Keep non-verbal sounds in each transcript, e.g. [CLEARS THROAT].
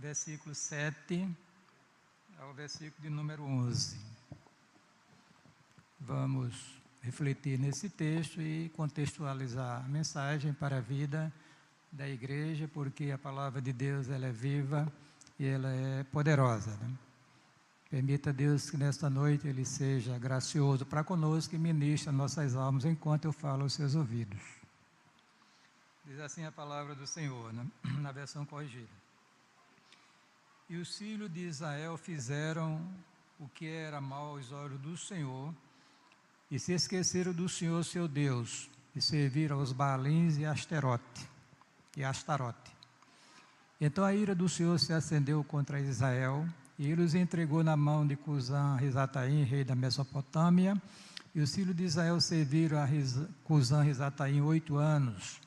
versículo 7 ao versículo de número 11. Vamos refletir nesse texto e contextualizar a mensagem para a vida da igreja, porque a palavra de Deus ela é viva e ela é poderosa. Né? Permita Deus que nesta noite Ele seja gracioso para conosco e ministre nossas almas enquanto eu falo aos seus ouvidos. Diz assim a palavra do Senhor, né? [CLEARS THROAT] na versão corrigida. E os filhos de Israel fizeram o que era mal aos olhos do Senhor, e se esqueceram do Senhor seu Deus, e serviram aos Baalins e Asterote, e Astarote. Então a ira do Senhor se acendeu contra Israel, e ele os entregou na mão de Cusã Risataim, rei da Mesopotâmia, e os filhos de Israel serviram a Cusã Risataim oito anos.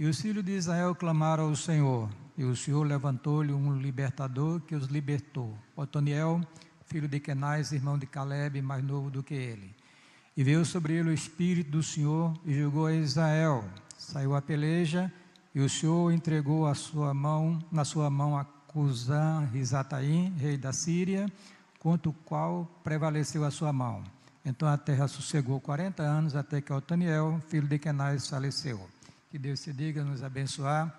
E os filhos de Israel clamaram ao Senhor, e o Senhor levantou-lhe um libertador que os libertou. Otoniel, filho de Kenais, irmão de Caleb, mais novo do que ele. E veio sobre ele o Espírito do Senhor e julgou a Israel. Saiu a peleja, e o Senhor entregou a sua mão, na sua mão a Cusã Risataim, rei da Síria, contra o qual prevaleceu a sua mão. Então a terra sossegou 40 anos até que Otaniel, filho de Kenais, faleceu. Que Deus se diga nos abençoar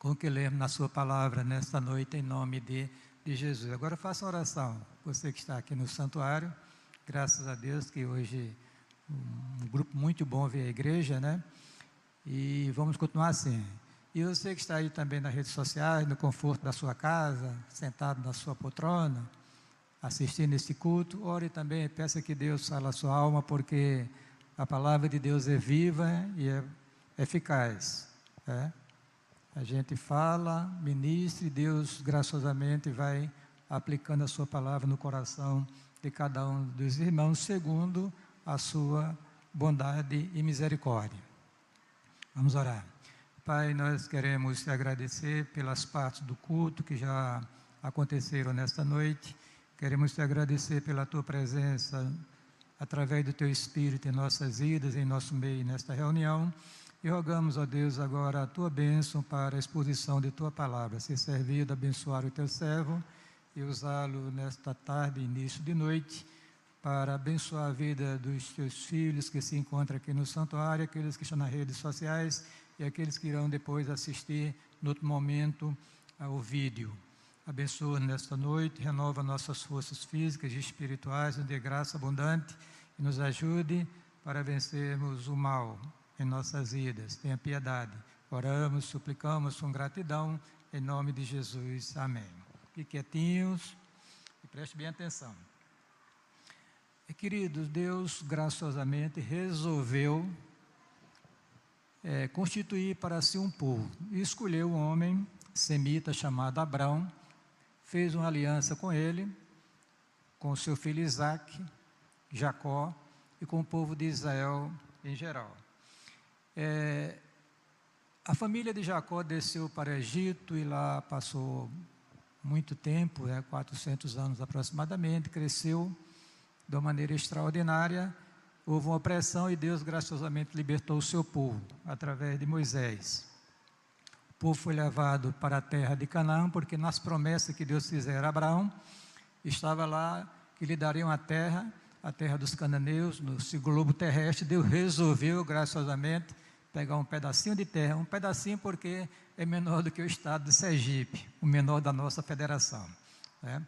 com o que lemos na sua palavra nesta noite, em nome de, de Jesus. Agora faça oração, você que está aqui no santuário, graças a Deus que hoje um grupo muito bom veio à igreja, né? E vamos continuar assim. E você que está aí também nas redes sociais, no conforto da sua casa, sentado na sua poltrona, assistindo este culto, ore também, peça que Deus fale a sua alma, porque a palavra de Deus é viva e é eficaz. É? A gente fala, ministre, Deus graciosamente vai aplicando a sua palavra no coração de cada um dos irmãos, segundo a sua bondade e misericórdia. Vamos orar. Pai, nós queremos te agradecer pelas partes do culto que já aconteceram nesta noite. Queremos te agradecer pela tua presença através do teu Espírito em nossas vidas, em nosso meio, nesta reunião. E rogamos, ó Deus, agora a tua bênção para a exposição de tua palavra. Ser servido, abençoar o teu servo e usá-lo nesta tarde, início de noite, para abençoar a vida dos teus filhos que se encontram aqui no santuário, aqueles que estão nas redes sociais e aqueles que irão depois assistir, no outro momento, ao vídeo. Abençoa nesta noite, renova nossas forças físicas e espirituais, de graça abundante e nos ajude para vencermos o mal em nossas vidas. Tenha piedade. Oramos, suplicamos com gratidão, em nome de Jesus. Amém. Fiquem quietinhos e preste bem atenção. Queridos, Deus graciosamente resolveu é, constituir para si um povo. E escolheu um homem semita chamado Abraão, fez uma aliança com ele, com seu filho Isaac, Jacó e com o povo de Israel em geral. É, a família de Jacó desceu para Egito e lá passou muito tempo, né, 400 anos aproximadamente, cresceu de uma maneira extraordinária houve uma opressão e Deus graciosamente libertou o seu povo através de Moisés. O povo foi levado para a terra de Canaã, porque nas promessas que Deus fizera a Abraão, estava lá que lhe dariam a terra, a terra dos cananeus, no globo terrestre. Deus resolveu graciosamente pegar um pedacinho de terra, um pedacinho porque é menor do que o estado de Sergipe, o menor da nossa federação. Né?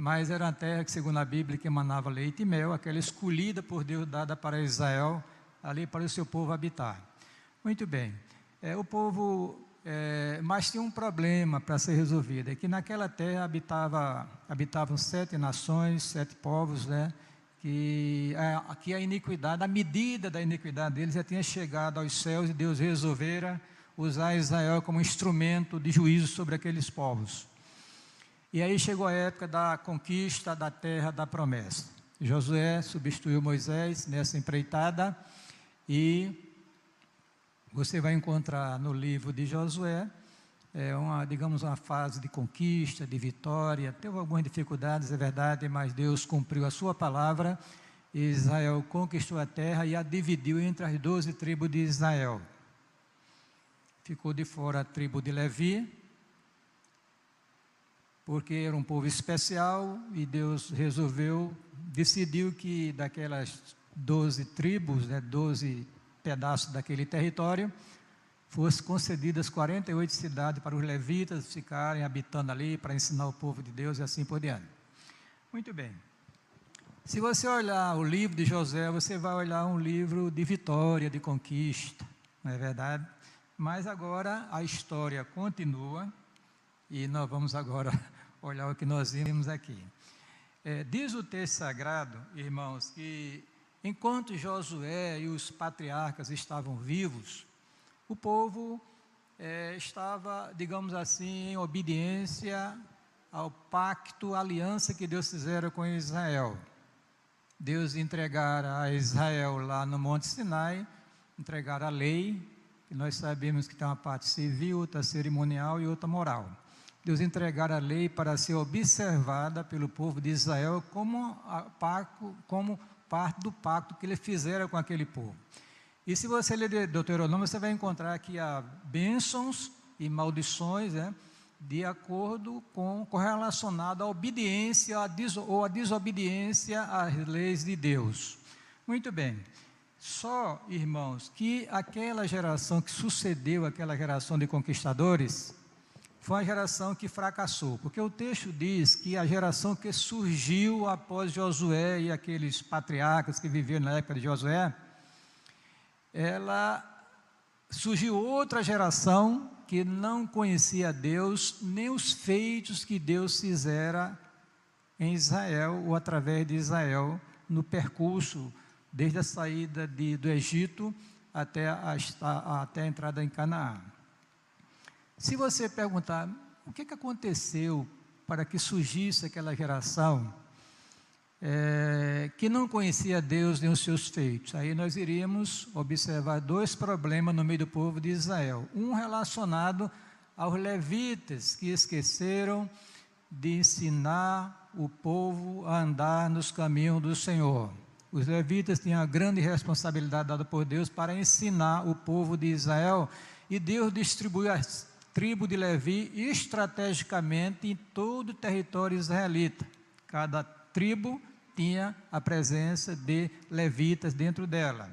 mas era uma terra que, segundo a Bíblia, que emanava leite e mel, aquela escolhida por Deus, dada para Israel, ali para o seu povo habitar. Muito bem. É, o povo, é, mas tinha um problema para ser resolvido, é que naquela terra habitava, habitavam sete nações, sete povos, né? Que, a, que a iniquidade, a medida da iniquidade deles já tinha chegado aos céus e Deus resolvera usar Israel como instrumento de juízo sobre aqueles povos. E aí chegou a época da conquista da terra da promessa. Josué substituiu Moisés nessa empreitada e você vai encontrar no livro de Josué é uma, digamos, uma fase de conquista, de vitória. Teve algumas dificuldades, é verdade, mas Deus cumpriu a sua palavra. Israel conquistou a terra e a dividiu entre as doze tribos de Israel. Ficou de fora a tribo de Levi, porque era um povo especial e Deus resolveu, decidiu que daquelas 12 tribos, né, 12 pedaços daquele território, fosse concedidas 48 cidades para os levitas ficarem habitando ali para ensinar o povo de Deus e assim por diante. Muito bem. Se você olhar o livro de José, você vai olhar um livro de vitória, de conquista, não é verdade? Mas agora a história continua e nós vamos agora [LAUGHS] olhar o que nós vimos aqui. É, diz o texto sagrado, irmãos, que enquanto Josué e os patriarcas estavam vivos, o povo é, estava, digamos assim, em obediência ao pacto, aliança que Deus fizera com Israel. Deus entregara a Israel lá no Monte Sinai, entregar a lei, e nós sabemos que tem uma parte civil, outra cerimonial e outra moral. Deus entregara a lei para ser observada pelo povo de Israel como, a, como parte do pacto que ele fizera com aquele povo. E se você ler Deuteronômio, você vai encontrar aqui há bênçãos e maldições, né, de acordo com correlacionado à obediência ou à desobediência às leis de Deus. Muito bem. Só, irmãos, que aquela geração que sucedeu aquela geração de conquistadores foi uma geração que fracassou, porque o texto diz que a geração que surgiu após Josué e aqueles patriarcas que viveram na época de Josué, ela surgiu outra geração que não conhecia Deus, nem os feitos que Deus fizera em Israel ou através de Israel no percurso desde a saída de, do Egito até a, até a entrada em Canaã. Se você perguntar o que, que aconteceu para que surgisse aquela geração é, que não conhecia Deus nem os seus feitos. Aí nós iríamos observar dois problemas no meio do povo de Israel. Um relacionado aos levitas que esqueceram de ensinar o povo a andar nos caminhos do Senhor. Os levitas tinham a grande responsabilidade dada por Deus para ensinar o povo de Israel e Deus distribuiu as tribos de Levi estrategicamente em todo o território israelita. Cada tribo tinha a presença de levitas dentro dela.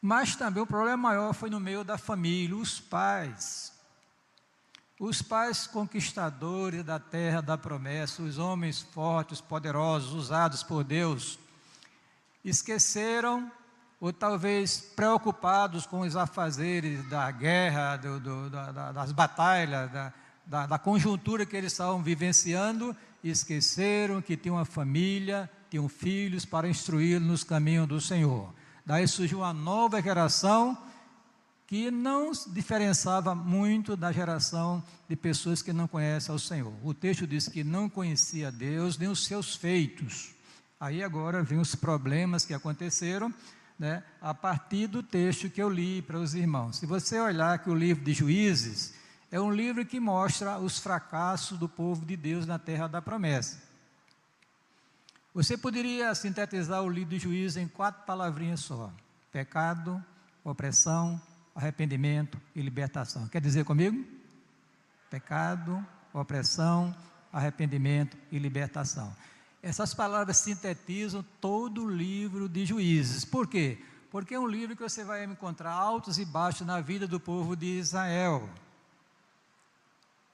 Mas também o problema maior foi no meio da família, os pais. Os pais conquistadores da terra da promessa, os homens fortes, poderosos, usados por Deus, esqueceram, ou talvez preocupados com os afazeres da guerra, do, do, da, das batalhas, da, da, da conjuntura que eles estavam vivenciando, esqueceram que tinham uma família, tinham filhos para instruí-los nos caminhos do Senhor. Daí surgiu uma nova geração que não diferenciava muito da geração de pessoas que não conhecem ao Senhor. O texto diz que não conhecia Deus nem os seus feitos. Aí agora vem os problemas que aconteceram, né, a partir do texto que eu li para os irmãos. Se você olhar que o livro de Juízes é um livro que mostra os fracassos do povo de Deus na terra da promessa. Você poderia sintetizar o livro de Juízes em quatro palavrinhas só: pecado, opressão, arrependimento e libertação. Quer dizer comigo? Pecado, opressão, arrependimento e libertação. Essas palavras sintetizam todo o livro de Juízes. Por quê? Porque é um livro que você vai encontrar altos e baixos na vida do povo de Israel.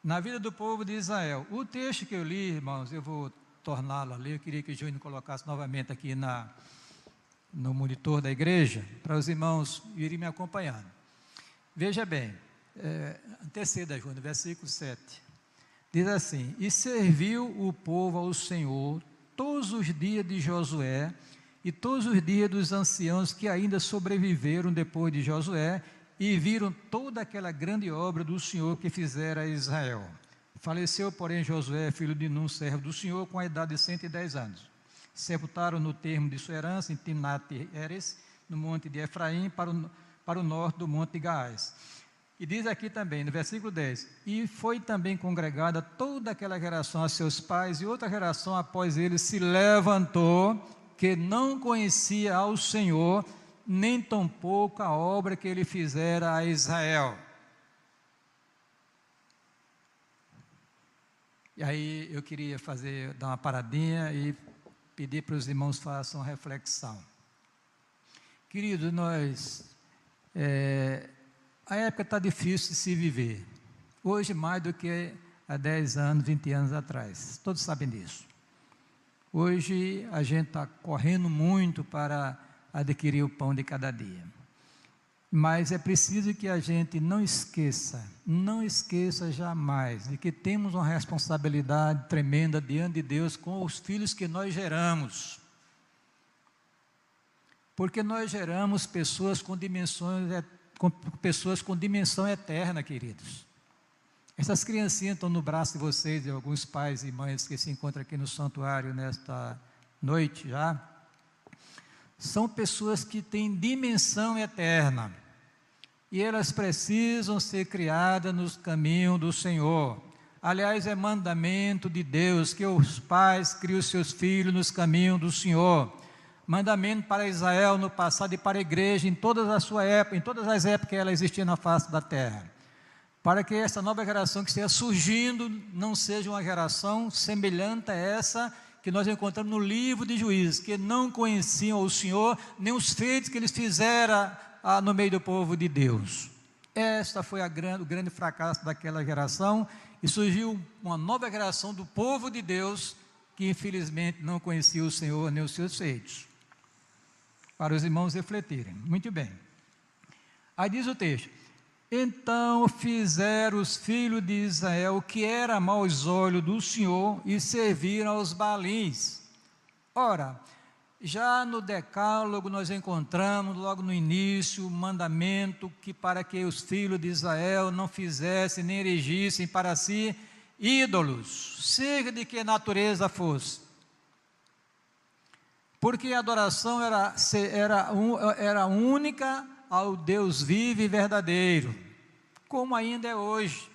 Na vida do povo de Israel. O texto que eu li, irmãos, eu vou torná-lo ali. Eu queria que o Júnior colocasse novamente aqui na, no monitor da igreja, para os irmãos irem me acompanhando. Veja bem, é, anteceda, Júnior, versículo 7. Diz assim: E serviu o povo ao Senhor todos os dias de Josué e todos os dias dos anciãos que ainda sobreviveram depois de Josué e viram toda aquela grande obra do Senhor que fizera a Israel. Faleceu, porém, Josué, filho de Nun, servo do Senhor, com a idade de 110 anos. Sepultaram no termo de sua herança, em Timnat-Eres, no monte de Efraim, para o, para o norte do monte de Gaás. E diz aqui também, no versículo 10: E foi também congregada toda aquela geração a seus pais, e outra geração após ele se levantou, que não conhecia ao Senhor, nem tampouco a obra que ele fizera a Israel. E aí eu queria fazer, dar uma paradinha e pedir para os irmãos façam uma reflexão. Queridos, nós, é, a época está difícil de se viver. Hoje mais do que há 10 anos, 20 anos atrás. Todos sabem disso. Hoje a gente está correndo muito para adquirir o pão de cada dia. Mas é preciso que a gente não esqueça, não esqueça jamais de que temos uma responsabilidade tremenda diante de Deus com os filhos que nós geramos. Porque nós geramos pessoas com dimensões, com pessoas com dimensão eterna, queridos. Essas criancinhas estão no braço de vocês, de alguns pais e mães que se encontram aqui no santuário nesta noite já. São pessoas que têm dimensão eterna e elas precisam ser criadas nos caminhos do Senhor. Aliás, é mandamento de Deus que os pais criem os seus filhos nos caminhos do Senhor. Mandamento para Israel no passado e para a igreja em todas as suas épocas, em todas as épocas que ela existia na face da terra. Para que essa nova geração que esteja surgindo não seja uma geração semelhante a essa que nós encontramos no livro de Juízes, que não conheciam o Senhor, nem os feitos que eles fizeram ah, no meio do povo de Deus. Esta foi grande, o grande fracasso daquela geração e surgiu uma nova geração do povo de Deus que infelizmente não conhecia o Senhor nem os seus feitos. Para os irmãos refletirem. Muito bem. Aí diz o texto: Então fizeram os filhos de Israel o que era aos olhos do Senhor e serviram aos balins. Ora, já no Decálogo nós encontramos logo no início o mandamento que para que os filhos de Israel não fizessem nem erigissem para si ídolos, seja de que natureza fosse. Porque a adoração era, era, era única ao Deus vivo e verdadeiro, como ainda é hoje.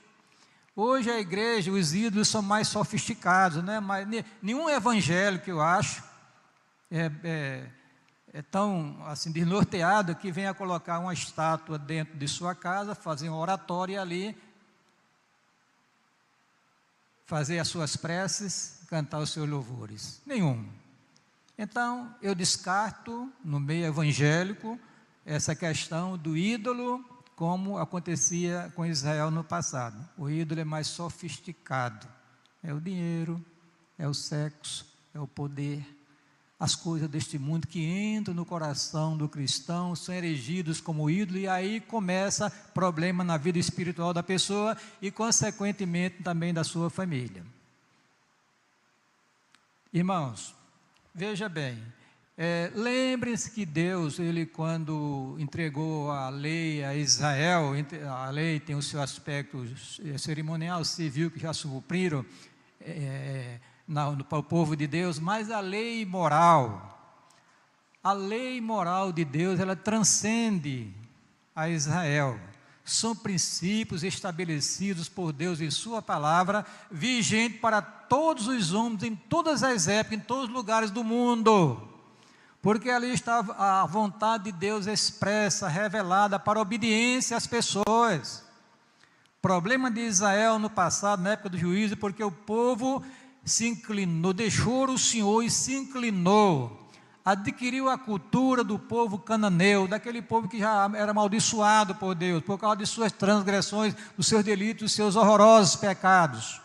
Hoje a igreja, os ídolos são mais sofisticados, né? Mas nenhum evangelho que eu acho é, é, é tão assim desnorteado que venha colocar uma estátua dentro de sua casa, fazer um oratório ali, fazer as suas preces, cantar os seus louvores. Nenhum. Então, eu descarto no meio evangélico essa questão do ídolo, como acontecia com Israel no passado. O ídolo é mais sofisticado. É o dinheiro, é o sexo, é o poder, as coisas deste mundo que entram no coração do cristão, são erigidos como ídolo, e aí começa problema na vida espiritual da pessoa e, consequentemente, também da sua família. Irmãos, veja bem, é, lembrem-se que Deus, ele quando entregou a lei a Israel, a lei tem o seu aspecto é, cerimonial, civil, que já supriram, é, para o povo de Deus, mas a lei moral, a lei moral de Deus, ela transcende a Israel. São princípios estabelecidos por Deus em Sua palavra, vigente para todos os homens, em todas as épocas, em todos os lugares do mundo. Porque ali está a vontade de Deus expressa, revelada para obediência às pessoas. Problema de Israel no passado, na época do juízo, porque o povo se inclinou, deixou o Senhor e se inclinou, adquiriu a cultura do povo cananeu, daquele povo que já era amaldiçoado por Deus, por causa de suas transgressões, dos seus delitos, dos seus horrorosos pecados.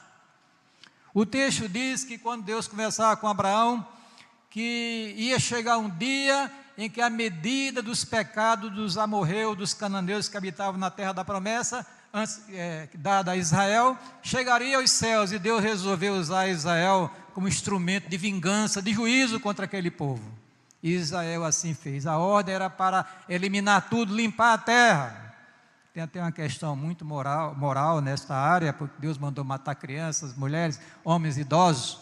O texto diz que quando Deus conversava com Abraão, que ia chegar um dia em que a medida dos pecados dos amorreus, dos cananeus que habitavam na terra da promessa, antes, é, dada a Israel, chegaria aos céus e Deus resolveu usar Israel como instrumento de vingança, de juízo contra aquele povo. Israel assim fez. A ordem era para eliminar tudo, limpar a terra. Tem até uma questão muito moral, moral nesta área, porque Deus mandou matar crianças, mulheres, homens idosos,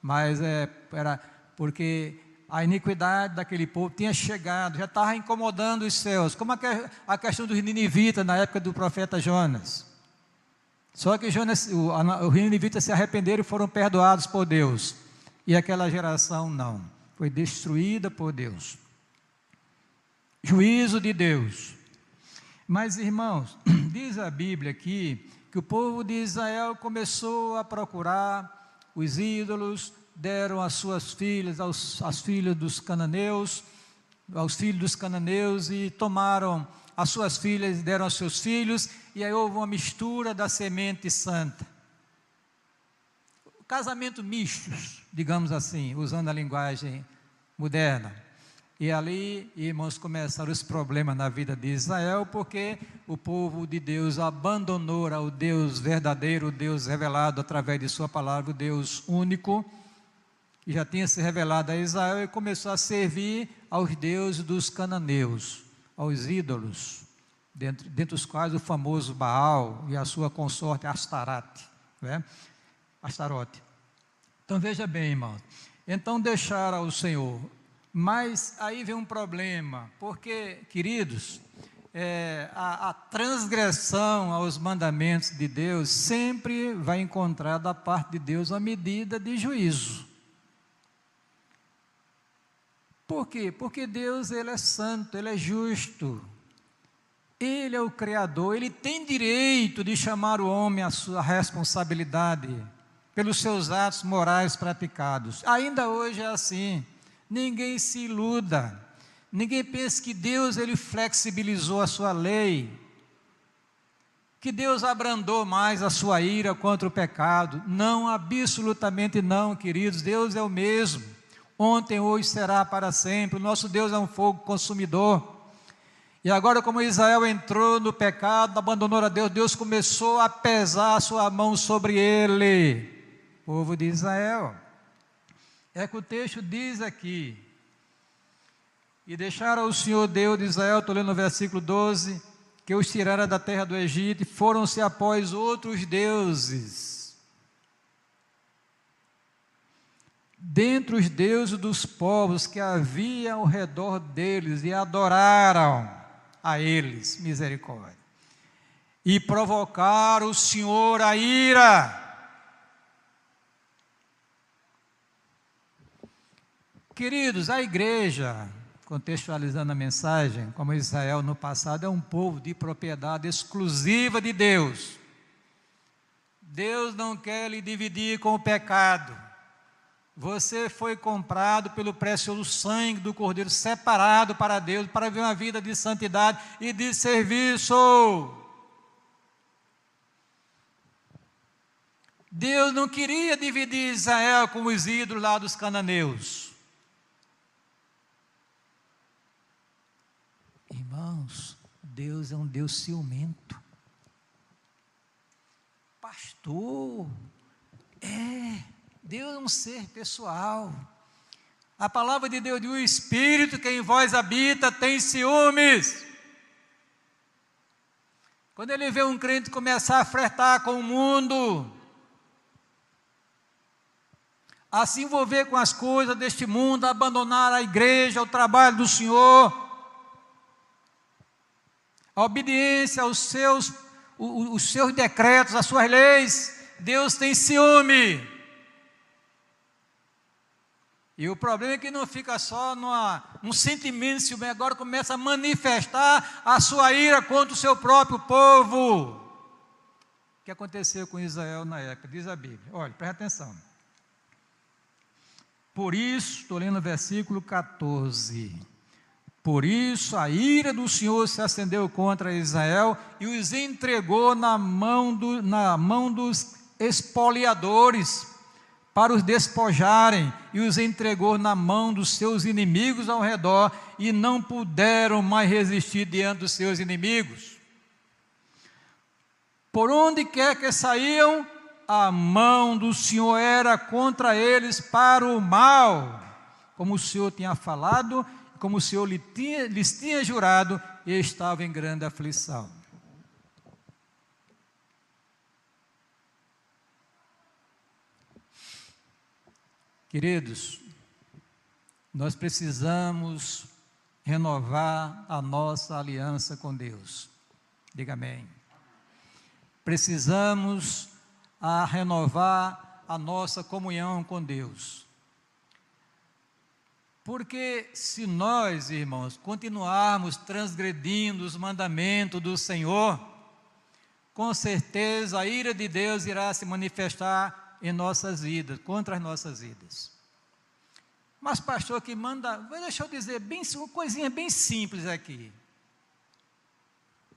mas é, era porque a iniquidade daquele povo tinha chegado, já estava incomodando os céus, como a questão dos ninivitas na época do profeta Jonas. Só que Jonas, os ninivitas se arrependeram e foram perdoados por Deus, e aquela geração não, foi destruída por Deus. Juízo de Deus. Mas, irmãos, [CLEARS THROAT] diz a Bíblia aqui que o povo de Israel começou a procurar os ídolos, deram as suas filhas aos as filhas dos cananeus, aos filhos dos cananeus e tomaram as suas filhas deram aos seus filhos, e aí houve uma mistura da semente santa. Casamento mistos, digamos assim, usando a linguagem moderna. E ali, irmãos, começaram os problemas na vida de Israel, porque o povo de Deus abandonou o Deus verdadeiro, o Deus revelado através de Sua palavra, o Deus único, e já tinha se revelado a Israel, e começou a servir aos deuses dos cananeus, aos ídolos, dentre, dentre os quais o famoso Baal e a sua consorte Astarate, né? Astarote. Então veja bem, irmãos. Então deixaram o Senhor mas aí vem um problema, porque, queridos, é, a, a, transgressão aos mandamentos de Deus sempre vai encontrar da parte de Deus uma medida de juízo. Por quê? Porque Deus ele é santo, ele é justo. Ele é o Criador, ele tem direito de chamar o homem à sua responsabilidade pelos seus atos morais praticados. Ainda hoje é assim. Ninguém se iluda. Ninguém pense que Deus ele flexibilizou a sua lei. Que Deus abrandou mais a sua ira contra o pecado. Não, absolutamente não, queridos. Deus é o mesmo. Ontem, hoje será para sempre. O nosso Deus é um fogo consumidor. E agora, como Israel entrou no pecado, abandonou a Deus, Deus começou a pesar a sua mão sobre ele, povo de Israel. É que o texto diz aqui, e deixaram o Senhor Deus de Israel, estou lendo no versículo 12, que os tirara da terra do Egito, e foram-se após outros deuses. Dentre os deuses dos povos que havia ao redor deles, e adoraram a eles, misericórdia. E provocaram o Senhor a ira Queridos, a igreja, contextualizando a mensagem, como Israel no passado, é um povo de propriedade exclusiva de Deus. Deus não quer lhe dividir com o pecado. Você foi comprado pelo precioso sangue do Cordeiro, separado para Deus, para viver uma vida de santidade e de serviço. Deus não queria dividir Israel com os ídolos lá dos cananeus. Irmãos, Deus é um Deus ciumento. Pastor, é, Deus é um ser pessoal. A palavra de Deus diz: o Espírito que em vós habita tem ciúmes. Quando ele vê um crente começar a flertar com o mundo, a se envolver com as coisas deste mundo, a abandonar a igreja, o trabalho do Senhor, a obediência aos seus, os seus decretos, às suas leis, Deus tem ciúme. E o problema é que não fica só numa, num sentimento ciúme, agora começa a manifestar a sua ira contra o seu próprio povo. O que aconteceu com Israel na época? Diz a Bíblia. Olha, presta atenção. Por isso, estou lendo o versículo 14. Por isso a ira do Senhor se acendeu contra Israel e os entregou na mão, do, na mão dos espoliadores para os despojarem e os entregou na mão dos seus inimigos ao redor e não puderam mais resistir diante dos seus inimigos. Por onde quer que saíam, a mão do Senhor era contra eles para o mal, como o Senhor tinha falado como o Senhor lhes tinha, jurado, e estava em grande aflição. Queridos, nós precisamos renovar a nossa aliança com Deus. Diga amém. Precisamos a renovar a nossa comunhão com Deus. Porque se nós, irmãos, continuarmos transgredindo os mandamentos do Senhor, com certeza a ira de Deus irá se manifestar em nossas vidas, contra as nossas vidas. Mas, pastor, que manda, deixa eu dizer, bem, uma coisinha bem simples aqui.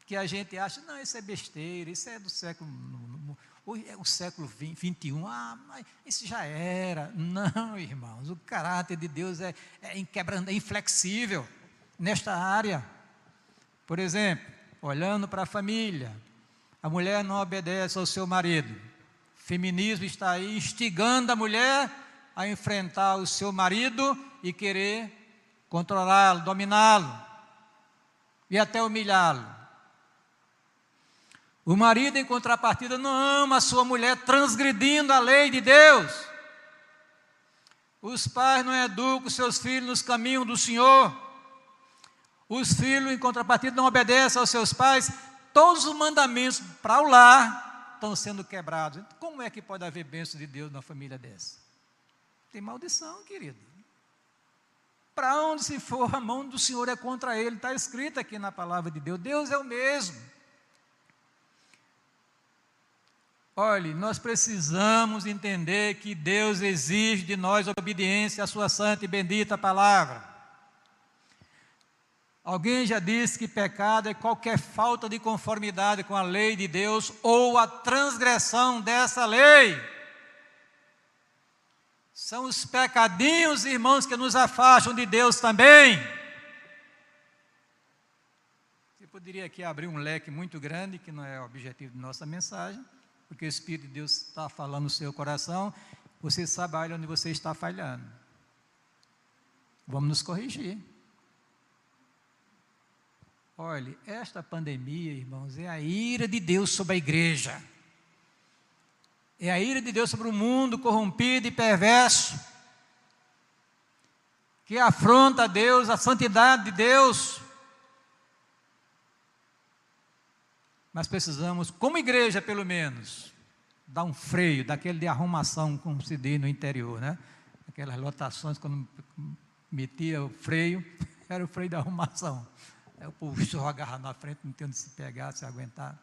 Que a gente acha, não, isso é besteira, isso é do século. É o século 21, ah, mas isso já era. Não, irmãos, o caráter de Deus é, é é inflexível nesta área. Por exemplo, olhando para a família, a mulher não obedece ao seu marido. Feminismo está aí instigando a mulher a enfrentar o seu marido e querer controlá-lo, dominá-lo e até humilhá-lo. O marido, em contrapartida, não ama a sua mulher transgredindo a lei de Deus. Os pais não educam seus filhos nos caminhos do Senhor. Os filhos, em contrapartida, não obedecem aos seus pais. Todos os mandamentos para o lar estão sendo quebrados. Como é que pode haver bênção de Deus na família dessa? Tem maldição, querido. Para onde se for, a mão do Senhor é contra ele. Está escrito aqui na palavra de Deus. Deus é o mesmo. Olhe, nós precisamos entender que Deus exige de nós obediência à Sua santa e bendita palavra. Alguém já disse que pecado é qualquer falta de conformidade com a lei de Deus ou a transgressão dessa lei. São os pecadinhos, irmãos, que nos afastam de Deus também. Você poderia aqui abrir um leque muito grande, que não é o objetivo de nossa mensagem, porque o Espírito de Deus está falando no seu coração, você sabe onde você está falhando. Vamos nos corrigir. Olhe, esta pandemia, irmãos, é a ira de Deus sobre a igreja. É a ira de Deus sobre o mundo corrompido e perverso, que afronta a Deus, a santidade de Deus. Mas precisamos, como igreja pelo menos, dar um freio, daquele de arrumação, como se diz no interior, né? Aquelas lotações, quando metia o freio, [LAUGHS] era o freio da arrumação. Aí o povo [LAUGHS] só agarrar na frente, não tendo se pegar, se aguentar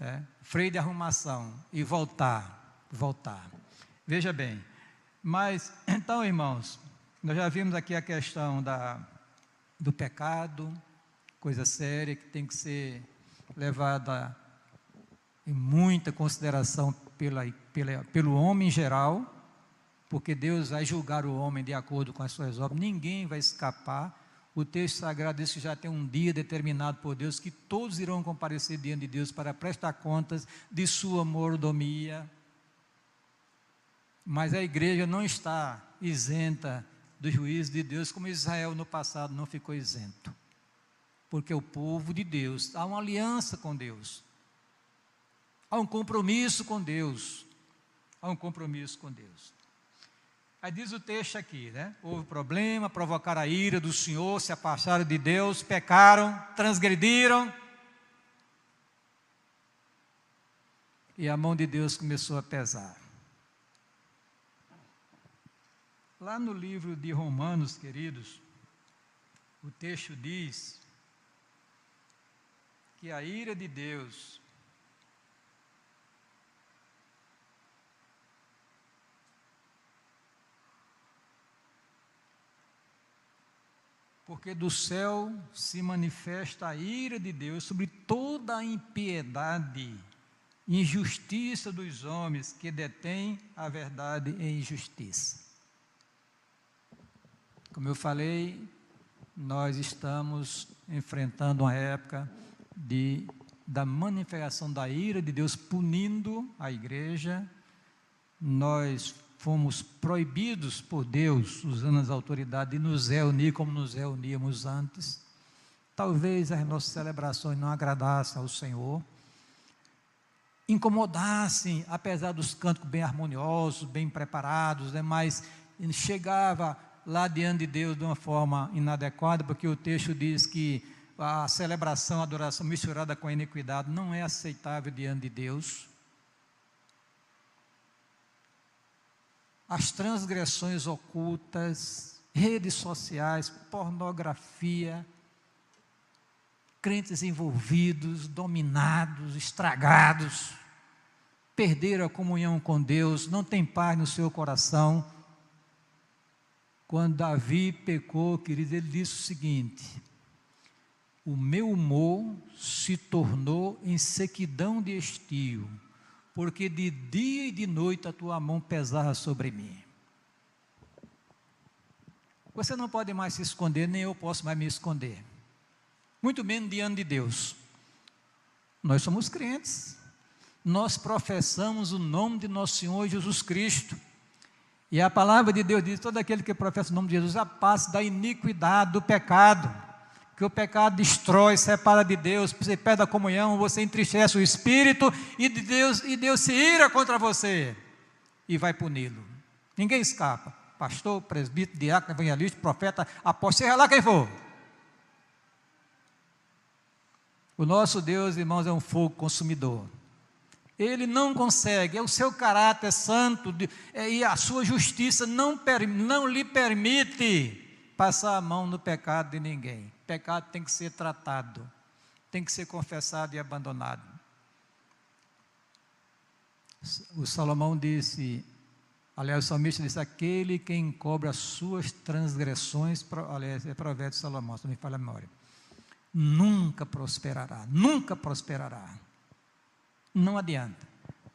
é, freio de arrumação e voltar, voltar. Veja bem, mas [CLEARS THROAT] então, irmãos, nós já vimos aqui a questão da, do pecado, coisa séria que tem que ser levada em muita consideração pela, pela, pelo homem em geral, porque Deus vai julgar o homem de acordo com as suas obras, ninguém vai escapar o texto sagrado diz que já tem um dia determinado por Deus, que todos irão comparecer diante de Deus para prestar contas de sua mordomia. Mas a igreja não está isenta do juízo de Deus, como Israel no passado não ficou isento. Porque o povo de Deus há uma aliança com Deus, há um compromisso com Deus, há um compromisso com Deus. Aí diz o texto aqui, né? Houve problema, provocaram a ira do Senhor, se afastaram de Deus, pecaram, transgrediram. E a mão de Deus começou a pesar. Lá no livro de Romanos, queridos, o texto diz que a ira de Deus porque do céu se manifesta a ira de Deus sobre toda a impiedade, injustiça dos homens que detêm a verdade em injustiça. Como eu falei, nós estamos enfrentando uma época de, da manifestação da ira de Deus punindo a igreja. Nós fomos proibidos por Deus, usando as autoridades, de nos reunir como nos reuníamos antes. Talvez as nossas celebrações não agradassem ao Senhor, incomodassem, apesar dos cânticos bem harmoniosos, bem preparados, né, mas chegava lá diante de Deus de uma forma inadequada, porque o texto diz que a celebração, a adoração misturada com a iniquidade não é aceitável diante de Deus. As transgressões ocultas, redes sociais, pornografia, crentes envolvidos, dominados, estragados, perderam a comunhão com Deus, não tem paz no seu coração. Quando Davi pecou, querido, ele disse o seguinte: O meu humor se tornou em sequidão de estio, porque de dia e de noite a tua mão pesava sobre mim. Você não pode mais se esconder, nem eu posso mais me esconder muito menos diante de Deus. Nós somos crentes, nós professamos o nome de nosso Senhor Jesus Cristo. E a palavra de Deus diz: todo aquele que professa o nome de Jesus, a paz da iniquidade, do pecado, que o pecado destrói, separa de Deus, você perde a comunhão, você entristece o Espírito, e Deus, e Deus se ira contra você e vai puni-lo. Ninguém escapa. Pastor, presbítero, diácono, evangelista, profeta, apóstolo, seja lá quem for. O nosso Deus, irmãos, é um fogo consumidor. Ele não consegue, é o seu caráter santo é, e a sua justiça não, não lhe permite passar a mão no pecado de ninguém. Pecado tem que ser tratado, tem que ser confessado e abandonado. O Salomão disse, aliás, o salmista disse: aquele que encobre as suas transgressões, aliás, é provérbio de Salomão, se me falha a memória nunca prosperará, nunca prosperará. Não adianta.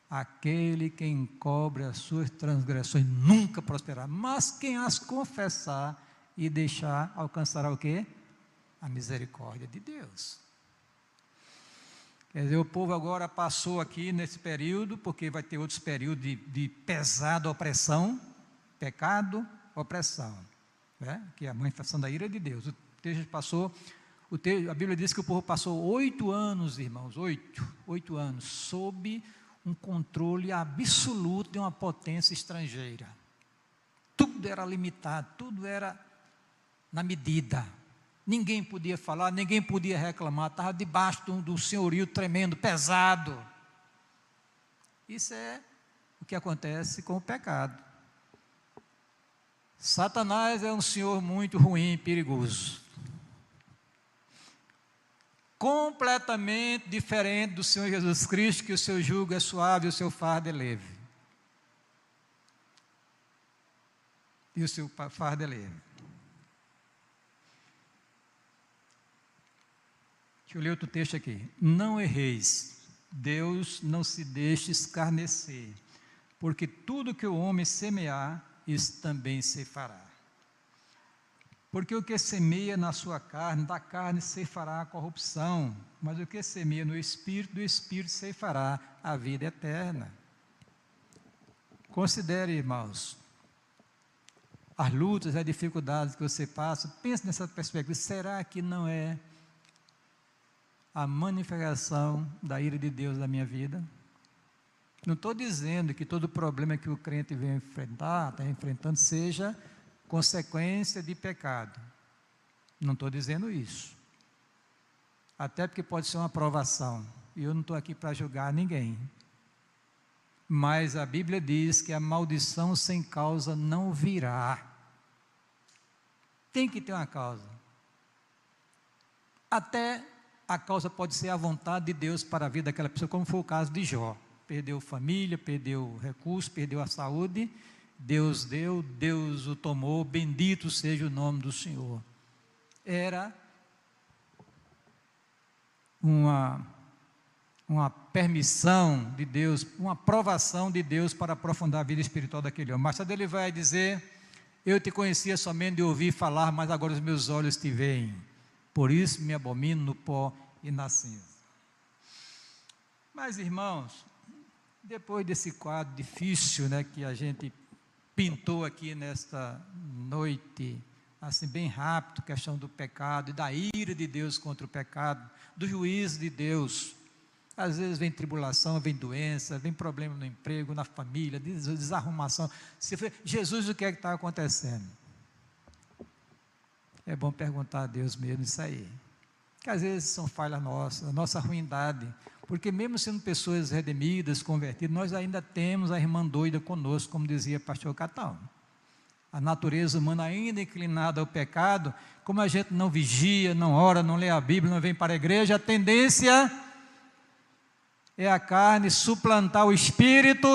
Aquele que encobre as suas transgressões nunca prosperará, mas quem as confessar e deixar alcançará o quê? A misericórdia de Deus. Quer dizer, o povo agora passou aqui nesse período, porque vai ter outros períodos de, de pesada opressão, pecado, opressão, né? que é a manifestação da ira de Deus. O texto passou Texto, a Bíblia diz que o povo passou oito anos, irmãos, oito, oito anos, sob um controle absoluto de uma potência estrangeira. Tudo era limitado, tudo era na medida. Ninguém podia falar, ninguém podia reclamar, estava debaixo de um, senhorio tremendo, pesado. Isso é o que acontece com o pecado. Satanás é um senhor muito ruim e perigoso completamente diferente do Senhor Jesus Cristo, que o seu jugo é suave e o seu fardo é leve. E o seu fardo é leve. Deixa eu ler outro texto aqui. Não erreis, Deus não se deixe escarnecer, porque tudo que o homem semear, isso também se fará. Porque o que semeia na sua carne, da carne ceifará a corrupção, mas o que semeia no espírito, do espírito ceifará a vida eterna. Considere, irmãos, as lutas, as dificuldades que você passa, pense nessa perspectiva, será que não é a manifestação da ira de Deus na minha vida? Não estou dizendo que todo problema que o crente vem enfrentar, está enfrentando, seja consequência de pecado. Não estou dizendo isso. Até porque pode ser uma provação. E eu não estou aqui para julgar ninguém. Mas a Bíblia diz que a maldição sem causa não virá. Tem que ter uma causa. Até a causa pode ser a vontade de Deus para a vida daquela pessoa, como foi o caso de Jó. Perdeu família, perdeu recursos, perdeu a saúde Deus deu, Deus o tomou, bendito seja o nome do Senhor. Era uma, uma permissão de Deus, uma aprovação de Deus para aprofundar a vida espiritual daquele homem. Mas tarde ele vai dizer: Eu te conhecia somente de ouvir falar, mas agora os meus olhos te veem. Por isso me abomino no pó e na cinza. Mas, irmãos, depois desse quadro difícil né, que a gente pintou aqui nesta noite, assim bem rápido, questão do pecado e da ira de Deus contra o pecado, do juízo de Deus. Às vezes vem tribulação, vem doença, vem problema no emprego, na família, desarrumação. Jesus, o que é que está acontecendo? É bom perguntar a Deus mesmo isso aí. Que às vezes são falhas nossas, a nossa ruindade, porque mesmo sendo pessoas redimidas, convertidas, nós ainda temos a irmã doida conosco, como dizia pastor Catão. a natureza humana ainda inclinada ao pecado, como a gente não vigia, não ora, não lê a Bíblia, não vem para a igreja, a tendência é a carne suplantar o espírito,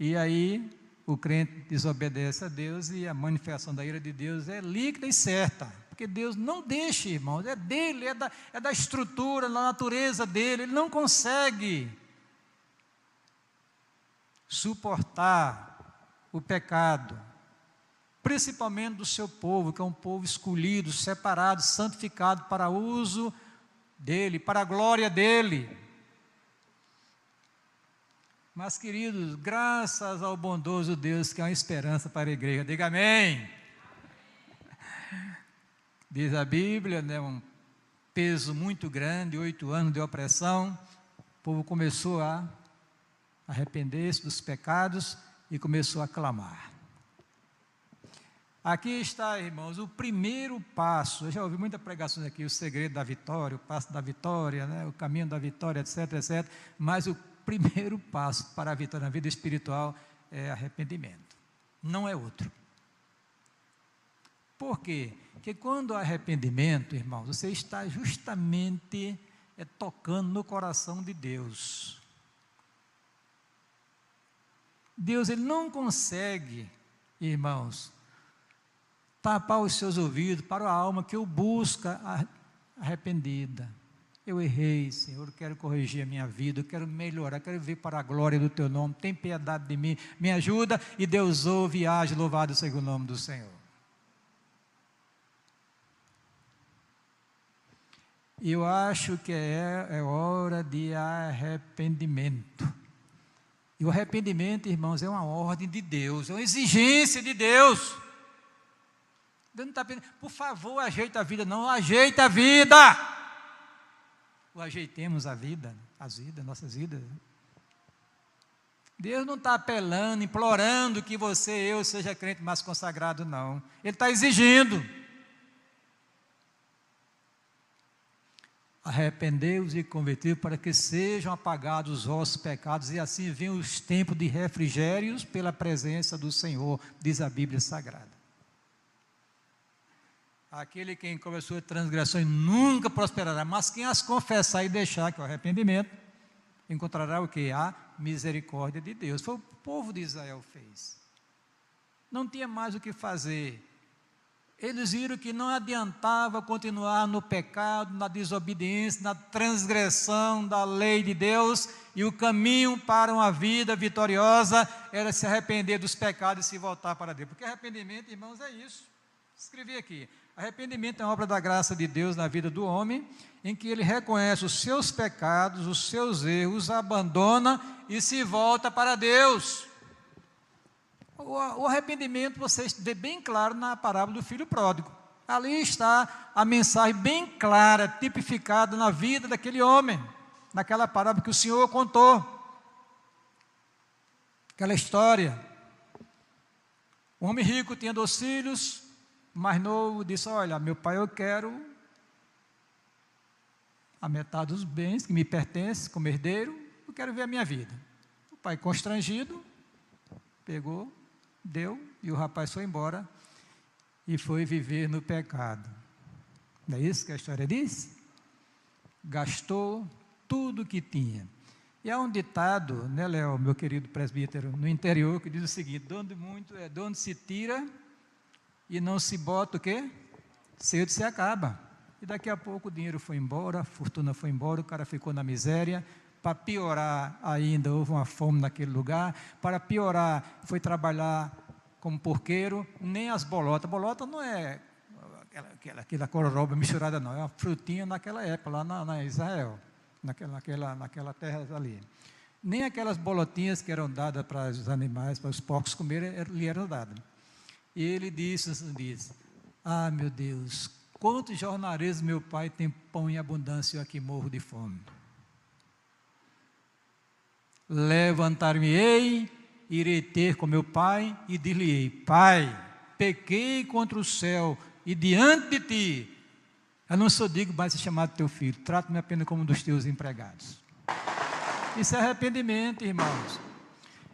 e aí o crente desobedece a Deus e a manifestação da ira de Deus é líquida e certa. Porque Deus não deixa, irmãos, é dele, é da, é da estrutura, da natureza dele, ele não consegue suportar o pecado, principalmente do seu povo, que é um povo escolhido, separado, santificado para uso dele, para a glória dele. Mas, queridos, graças ao bondoso Deus que é uma esperança para a igreja, diga amém. Diz a Bíblia, né, um peso muito grande, oito anos de opressão, o povo começou a arrepender-se dos pecados e começou a clamar. Aqui está, irmãos, o primeiro passo. Eu já ouvi muita pregação aqui, o segredo da vitória, o passo da vitória, né, o caminho da vitória, etc, etc. Mas o primeiro passo para a vitória na vida espiritual é arrependimento. Não é outro. Por quê? Porque quando há arrependimento, irmãos, você está justamente é, tocando no coração de Deus. Deus ele não consegue, irmãos, tapar os seus ouvidos para a alma que o busca arrependida. Eu errei, Senhor, quero corrigir a minha vida, quero melhorar, quero viver para a glória do Teu nome, tem piedade de mim, me ajuda, e Deus ouve e age, louvado seja o nome do Senhor. Eu acho que é, é hora de arrependimento. E o arrependimento, irmãos, é uma ordem de Deus, é uma exigência de Deus. Deus não está pedindo, por favor, ajeita a vida, não, ajeita a vida o ajeitemos a vida, as vidas, nossas vidas. Deus não está apelando, implorando que você, eu, seja crente mais consagrado, não. Ele está exigindo. Arrependei-vos e convertei para que sejam apagados os vossos pecados e assim venham os tempos de refrigérios pela presença do Senhor, diz a Bíblia Sagrada. Aquele que começou transgressões nunca prosperará, mas quem as confessar e deixar, que é o arrependimento, encontrará o que? A misericórdia de Deus. Foi o povo de Israel fez. Não tinha mais o que fazer. Eles viram que não adiantava continuar no pecado, na desobediência, na transgressão da lei de Deus, e o caminho para uma vida vitoriosa era se arrepender dos pecados e se voltar para Deus. Porque arrependimento, irmãos, é isso. Escrevi aqui: Arrependimento é uma obra da graça de Deus na vida do homem, em que ele reconhece os seus pecados, os seus erros, abandona e se volta para Deus. O arrependimento você vê bem claro na parábola do filho pródigo. Ali está a mensagem bem clara, tipificada na vida daquele homem, naquela parábola que o Senhor contou. Aquela história. O homem rico tinha dois filhos, mais novo disse: Olha, meu pai, eu quero a metade dos bens que me pertencem como herdeiro, eu quero ver a minha vida. O pai, constrangido, pegou, deu, e o rapaz foi embora e foi viver no pecado. Não é isso que a história diz? Gastou tudo que tinha. E há um ditado, né, Léo, meu querido presbítero, no interior, que diz o seguinte: donde muito é, donde se tira, e não se bota o quê? Cedo se acaba. E daqui a pouco o dinheiro foi embora, a fortuna foi embora, o cara ficou na miséria. Para piorar ainda, houve uma fome naquele lugar. Para piorar, foi trabalhar como porqueiro, nem as bolotas. Bolota não é aquela, aquela cororoba misturada, não. É uma frutinha naquela época, lá na, na Israel, naquela, naquela, naquela terra ali. Nem aquelas bolotinhas que eram dadas para os animais, para os porcos comerem, lhe eram dadas. E ele disse, disse ah, meu Deus, quantos jornaleiros meu pai tem pão em abundância e eu aqui morro de fome. Levantar-me-ei, irei ter com meu pai e dir-lhe-ei, pai, pequei contra o céu e diante de ti, eu não sou digno mais de chamar teu filho, trata-me apenas como um dos teus empregados. Isso é arrependimento, irmãos.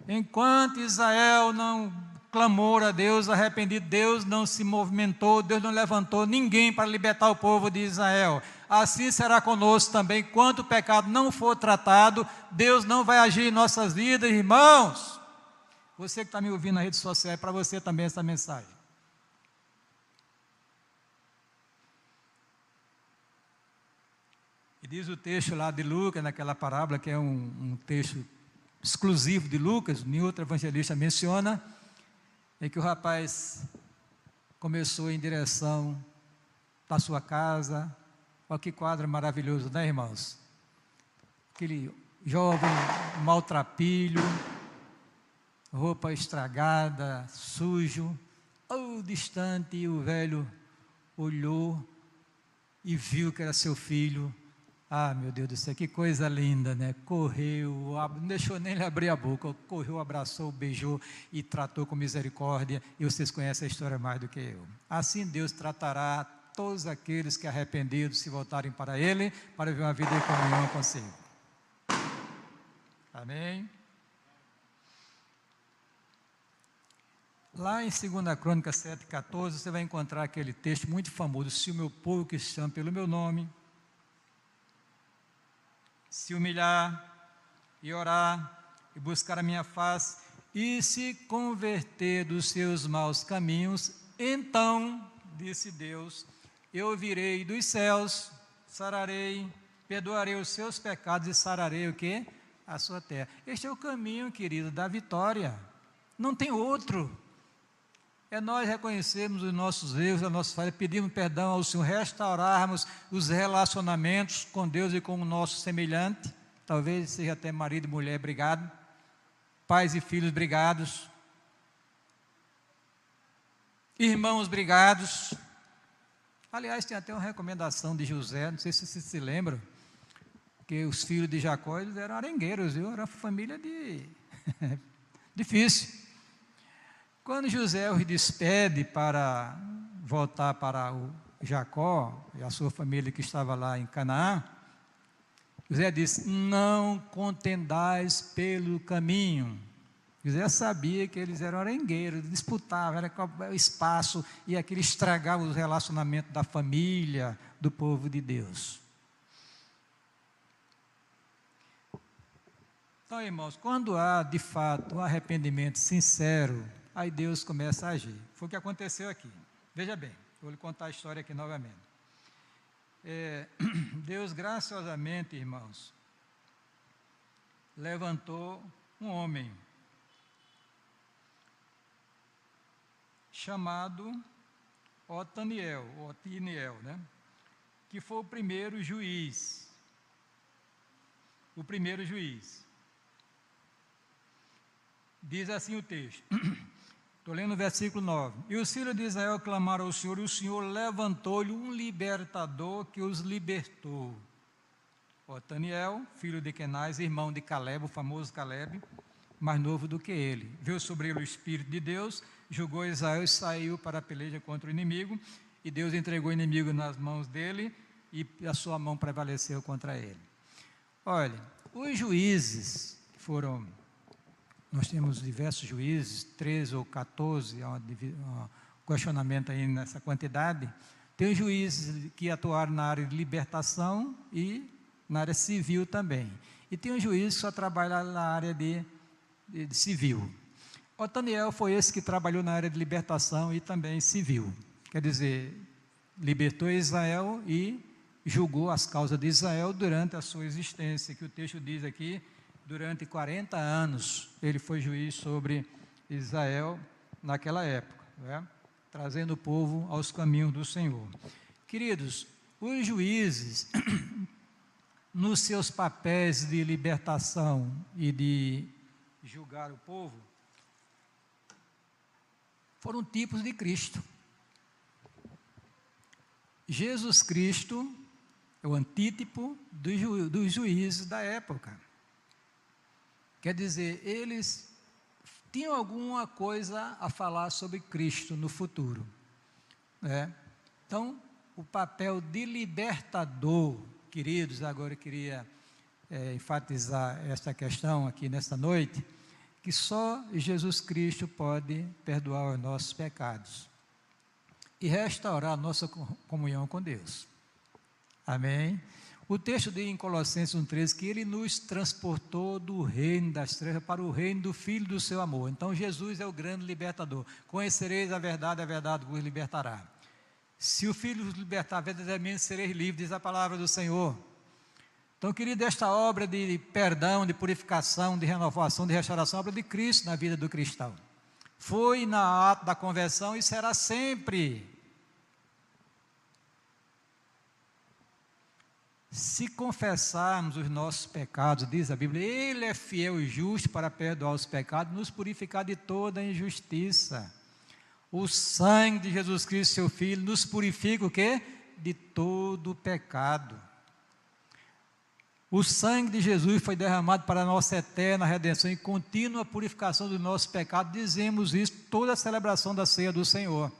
Enquanto Israel não clamor a Deus, arrependido, Deus não se movimentou, Deus não levantou ninguém para libertar o povo de Israel. Assim será conosco também, quanto o pecado não for tratado, Deus não vai agir em nossas vidas, irmãos. Você que está me ouvindo na rede social, é para você também essa mensagem. E diz o texto lá de Lucas, naquela parábola, que é um, um texto exclusivo de Lucas, nenhum outro evangelista menciona, é que o rapaz começou em direção da sua casa. Olha que quadro maravilhoso, né, irmãos? Aquele jovem maltrapilho, roupa estragada, sujo, oh, distante, o velho olhou e viu que era seu filho ah, meu Deus do céu, que coisa linda, né? Correu, não deixou nem ele abrir a boca, correu, abraçou, beijou e tratou com misericórdia. E vocês conhecem a história mais do que eu. Assim Deus tratará todos aqueles que arrependidos se voltarem para Ele, para viver uma vida em comunhão consigo. Amém? Lá em 2 Crônica 7,14, você vai encontrar aquele texto muito famoso: Se o meu povo que chama pelo meu nome se humilhar e orar e buscar a minha face e se converter dos seus maus caminhos, então, disse Deus, eu virei dos céus, sararei, perdoarei os seus pecados e sararei o que? A sua terra. Este é o caminho, querido, da vitória. Não tem outro. É nós reconhecermos os nossos erros, as nossas falhas, pedirmos perdão ao Senhor, restaurarmos os relacionamentos com Deus e com o nosso semelhante. Talvez seja até marido e mulher brigado, pais e filhos brigados, irmãos brigados. Aliás, tem até uma recomendação de José, não sei se vocês se lembram, que os filhos de Jacó eles eram arengueiros, viu? era família de [LAUGHS] difícil. Quando José os despede para voltar para o Jacó e a sua família que estava lá em Canaã, José disse: Não contendais pelo caminho. José sabia que eles eram arengueiros, disputavam, era espaço e aquilo estragava os relacionamentos da família, do povo de Deus. Então, irmãos, quando há de fato um arrependimento sincero, aí Deus começa a agir. Foi o que aconteceu aqui. Veja bem, vou lhe contar a história aqui novamente. É, [CLEARS THROAT] Deus graciosamente, irmãos, levantou um homem chamado Otaniel, Otiniel, né? que foi o primeiro juiz. O primeiro juiz. Diz assim o texto: [CLEARS THROAT] Estou lendo o versículo 9. E os filhos de Israel clamaram ao Senhor, e o Senhor levantou-lhe um libertador que os libertou. Otaniel, filho de Kenaz, irmão de Caleb, o famoso Caleb, mais novo do que ele. Viu sobre ele o Espírito de Deus, julgou Israel e saiu para a peleja contra o inimigo. E Deus entregou o inimigo nas mãos dele e a sua mão prevaleceu contra ele. Olha, os juízes que foram nós temos diversos juízes, 13 ou 14, há um questionamento aí nessa quantidade. Tem juízes que atuaram na área de libertação e na área civil também. E tem um juiz que só trabalha na área de, de, de civil. Otaniel foi esse que trabalhou na área de libertação e também civil. Quer dizer, libertou Israel e julgou as causas de Israel durante a sua existência, que o texto diz aqui durante 40 anos, ele foi juiz sobre Israel naquela época, né? trazendo o povo aos caminhos do Senhor. Queridos, os juízes, [CLEARS THROAT] nos seus papéis de libertação e de julgar o povo, foram tipos de Cristo. Jesus Cristo é o antítipo dos, dos juízes da época. Quer dizer, eles tinham alguma coisa a falar sobre Cristo no futuro. Né? Então, o papel de libertador, queridos, agora eu queria é, enfatizar esta questão aqui nesta noite, que só Jesus Cristo pode perdoar os nossos pecados e restaurar a nossa comunhão com Deus. Amém? O texto diz em Colossenses 1,13 que ele nos transportou do reino das trevas para o reino do Filho do seu amor. Então Jesus é o grande libertador. Conhecereis a verdade, a verdade vos libertará. Se o Filho vos libertar, verdadeiramente sereis livres, diz a palavra do Senhor. Então, querido, esta obra de perdão, de purificação, de renovação, de restauração, é obra de Cristo na vida do cristão. Foi na ato da conversão e será sempre. Se confessarmos os nossos pecados, diz a Bíblia, Ele é fiel e justo para perdoar os pecados, nos purificar de toda injustiça. O sangue de Jesus Cristo, seu Filho, nos purifica o quê? De todo pecado. O sangue de Jesus foi derramado para a nossa eterna redenção e contínua purificação do nosso pecado. Dizemos isso toda a celebração da ceia do Senhor.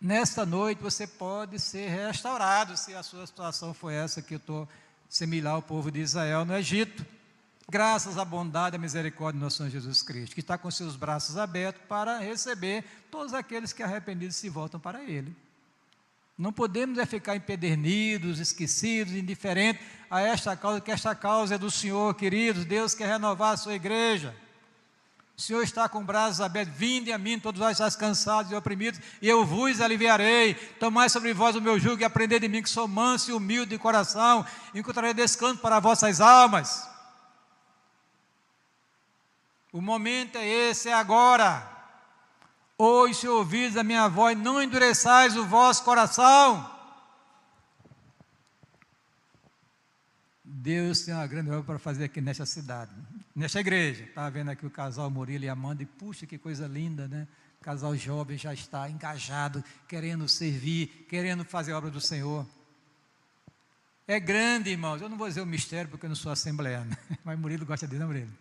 Nesta noite você pode ser restaurado, se a sua situação foi essa que eu estou similar ao povo de Israel no Egito. Graças à bondade e à misericórdia do nosso Senhor Jesus Cristo, que está com seus braços abertos para receber todos aqueles que arrependidos se voltam para Ele. Não podemos é ficar empedernidos, esquecidos, indiferentes a esta causa, que esta causa é do Senhor, queridos. Deus quer renovar a sua igreja. O Senhor está com braços abertos. Vinde a mim, todos vós estáis cansados e oprimidos, e eu vos aliviarei. Tomai sobre vós o meu jugo e aprendei de mim, que sou manso e humilde de coração. Encontrarei descanso para vossas almas. O momento é esse, é agora. Hoje, se ouvis a minha voz, não endureçais o vosso coração. Deus tem uma grande obra para fazer aqui nesta cidade, nesta igreja. Estava vendo aqui o casal Murilo e Amanda, e puxa, que coisa linda, né? O casal jovem já está engajado, querendo servir, querendo fazer a obra do Senhor. É grande, irmãos. Eu não vou dizer o mistério porque eu não sou assembleano, [LAUGHS] mas Murilo gosta de, não, Murilo?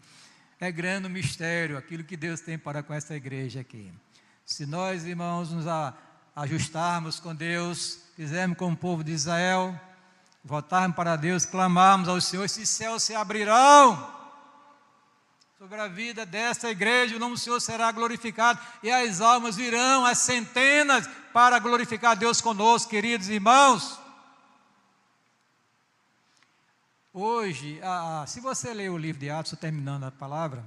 É grande o mistério, aquilo que Deus tem para com essa igreja aqui. Se nós, irmãos, nos ajustarmos com Deus, fizermos como o povo de Israel, voltarmos para Deus, clamarmos ao Senhor, esses céus se abrirão sobre a vida desta igreja, o nome do Senhor será glorificado e as almas virão, as centenas, para glorificar Deus conosco, queridos irmãos. Hoje, se você ler o livro de Atos, terminando a palavra,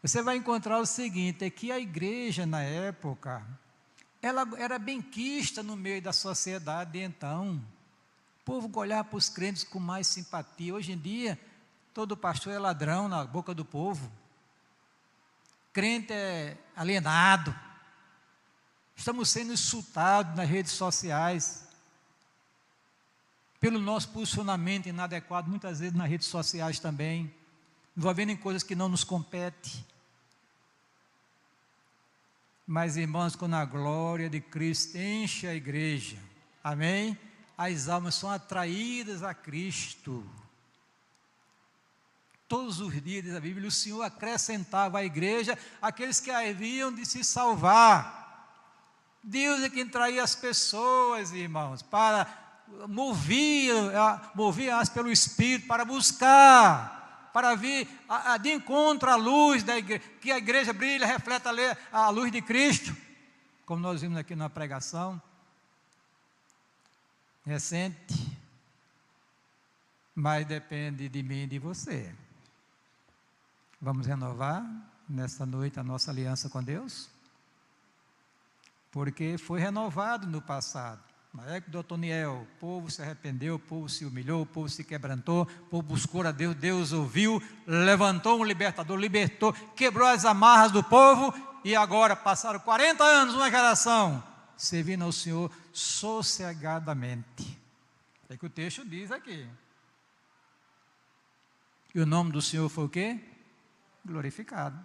você vai encontrar o seguinte: é que a igreja na época, ela era bem quista no meio da sociedade então. O povo olhava para os crentes com mais simpatia. Hoje em dia, todo pastor é ladrão na boca do povo. Crente é alienado. Estamos sendo insultados nas redes sociais. Pelo nosso posicionamento inadequado, muitas vezes nas redes sociais também, envolvendo em coisas que não nos competem. Mas, irmãos, quando a glória de Cristo enche a igreja, amém? As almas são atraídas a Cristo. Todos os dias, diz a Bíblia, o Senhor acrescentava à igreja aqueles que haviam de se salvar. Deus é quem traía as pessoas, irmãos, para mover, mover-as pelo Espírito, para buscar para vir a, a, de encontro à luz da igreja, que a igreja brilha, reflete a, a luz de Cristo, como nós vimos aqui na pregação recente, mas depende de mim e de você. Vamos renovar nesta noite a nossa aliança com Deus? Porque foi renovado no passado. Na época do Otoniel, o povo se arrependeu, o povo se humilhou, o povo se quebrantou, o povo buscou a Deus, Deus ouviu, levantou um libertador, libertou, quebrou as amarras do povo e agora passaram 40 anos, uma geração, servindo ao Senhor sossegadamente. É que o texto diz aqui. E o nome do Senhor foi o quê? Glorificado.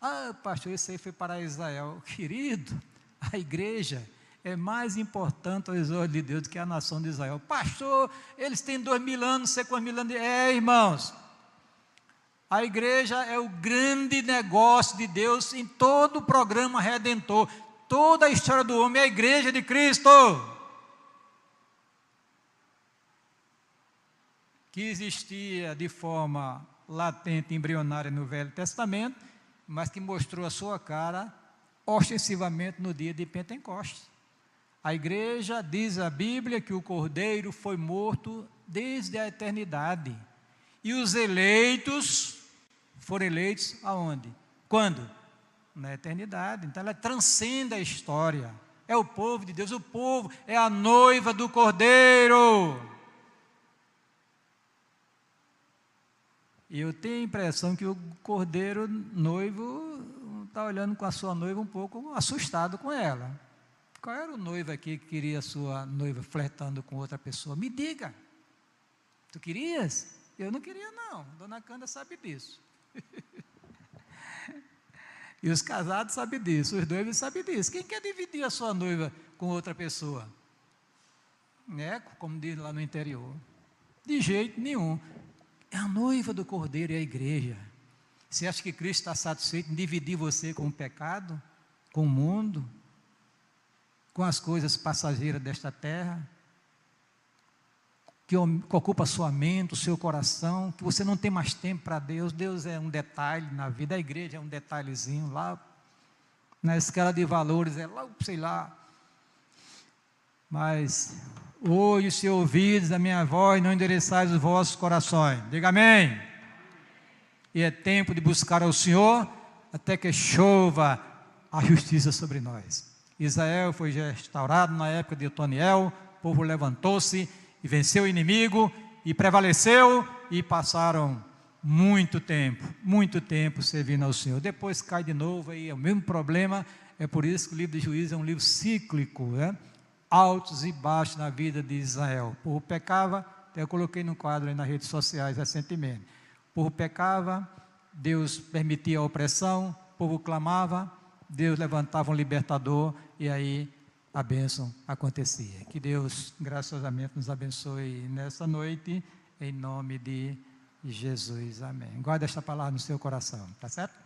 Ah, pastor, esse aí foi para Israel. [LAUGHS] Querido, a igreja é mais importante aos olhos de Deus do que a nação de Israel. Pastor, eles têm dois mil anos, sei quantos mil anos. É, irmãos. A igreja é o grande negócio de Deus em todo o programa redentor. Toda a história do homem é a igreja de Cristo. Que existia de forma latente, embrionária no Velho Testamento, mas que mostrou a sua cara ostensivamente no dia de Pentecostes. A igreja diz a Bíblia que o Cordeiro foi morto desde a eternidade. E os eleitos foram eleitos aonde? Quando? Na eternidade. Então ela transcende a história. É o povo de Deus, o povo é a noiva do Cordeiro. E eu tenho a impressão que o cordeiro noivo está olhando com a sua noiva um pouco assustado com ela. Qual era o noivo aqui que queria a sua noiva flertando com outra pessoa? Me diga. Tu querias? Eu não queria, não. Dona Canda sabe disso. [LAUGHS] e os casados sabem disso, os noivos sabem disso. Quem quer dividir a sua noiva com outra pessoa? Né? Como diz lá no interior. De jeito nenhum. É a noiva do Cordeiro e a igreja. Você acha que Cristo está satisfeito em dividir você com o pecado, com o mundo, com as coisas passageiras desta terra? Que ocupa sua mente, o seu coração, que você não tem mais tempo para Deus. Deus é um detalhe na vida, a igreja é um detalhezinho lá, na escala de valores, é lá, sei lá. Mas Hoje, se ouvides a minha voz, não endereçais os vossos corações. Diga amém. E é tempo de buscar ao Senhor até que chova a justiça sobre nós. Israel foi restaurado na época de Otoniel, o povo levantou-se e venceu o inimigo e prevaleceu e passaram muito tempo, muito tempo servindo ao Senhor. Depois cai de novo aí, é o mesmo problema. É por isso que o livro de Juízes é um livro cíclico, né? Altos e baixos na vida de Israel. O povo pecava, até eu coloquei no quadro aí nas redes sociais recentemente. O povo pecava, Deus permitia a opressão, o povo clamava, Deus levantava um libertador e aí a bênção acontecia. Que Deus graciosamente nos abençoe nessa noite, em nome de Jesus. Amém. Guarda esta palavra no seu coração, tá certo?